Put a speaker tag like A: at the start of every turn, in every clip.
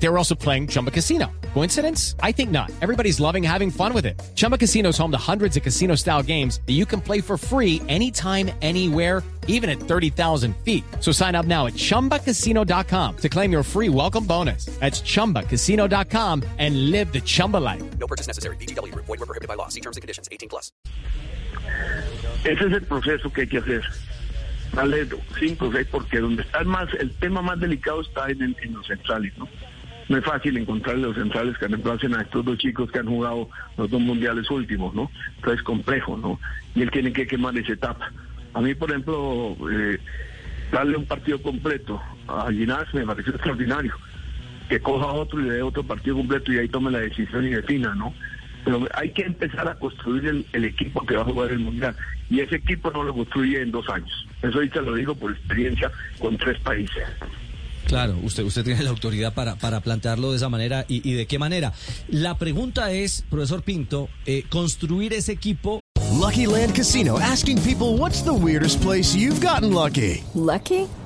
A: They were also playing Chumba Casino. Coincidence? I think not. Everybody's loving having fun with it. Chumba Casino is home to hundreds of casino style games that you can play for free anytime, anywhere, even at 30,000 feet. So sign up now at chumbacasino.com to claim your free welcome bonus. That's chumbacasino.com and live the Chumba life.
B: No purchase necessary. BGW. Void were prohibited by law. See terms and conditions. 18 plus.
C: Ese es el proceso que hay que hacer. Darle cinco seis, porque donde está más, el tema más delicado está en, en los centrales, ¿no? No es fácil encontrar los centrales que reemplacen a estos dos chicos que han jugado los dos mundiales últimos, ¿no? Entonces es complejo, ¿no? Y él tiene que quemar esa etapa. A mí, por ejemplo, eh, darle un partido completo a Ginás me pareció extraordinario. Que coja otro y le dé otro partido completo y ahí tome la decisión y defina, ¿no? Pero hay que empezar a construir el, el equipo que va a jugar el Mundial. Y ese equipo no lo construye en dos años. Eso ahorita lo digo por experiencia con tres países.
D: Claro, usted, usted tiene la autoridad para, para plantearlo de esa manera y, y de qué manera. La pregunta es, profesor Pinto, eh, construir ese equipo
E: Lucky Land Casino asking people what's the weirdest place you've gotten lucky?
F: Lucky?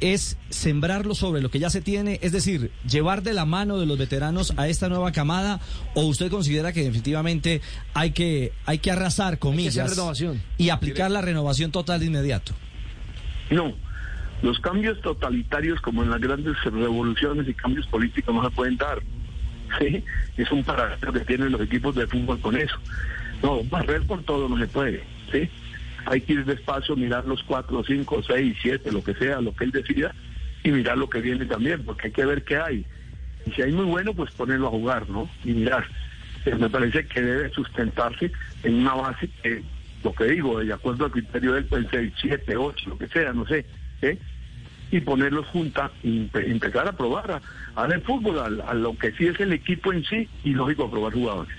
D: Es sembrarlo sobre lo que ya se tiene, es decir, llevar de la mano de los veteranos a esta nueva camada, o usted considera que definitivamente hay que hay que arrasar comillas
G: renovación.
D: y aplicar la renovación total de inmediato.
C: No, los cambios totalitarios como en las grandes revoluciones y cambios políticos no se pueden dar. ¿sí? Es un parámetro que tienen los equipos de fútbol con eso. No, barrer por todo no se puede. ¿sí? Hay que ir despacio, mirar los cuatro, cinco, seis, siete, lo que sea, lo que él decida, y mirar lo que viene también, porque hay que ver qué hay. Y si hay muy bueno, pues ponerlo a jugar, ¿no? Y mirar. Eh, me parece que debe sustentarse en una base que, lo que digo, de acuerdo al criterio del pueden ser siete, ocho, lo que sea, no sé, ¿eh? y ponerlos juntas empezar a probar, a, a dar fútbol, a, a lo que sí es el equipo en sí, y lógico, a probar jugadores.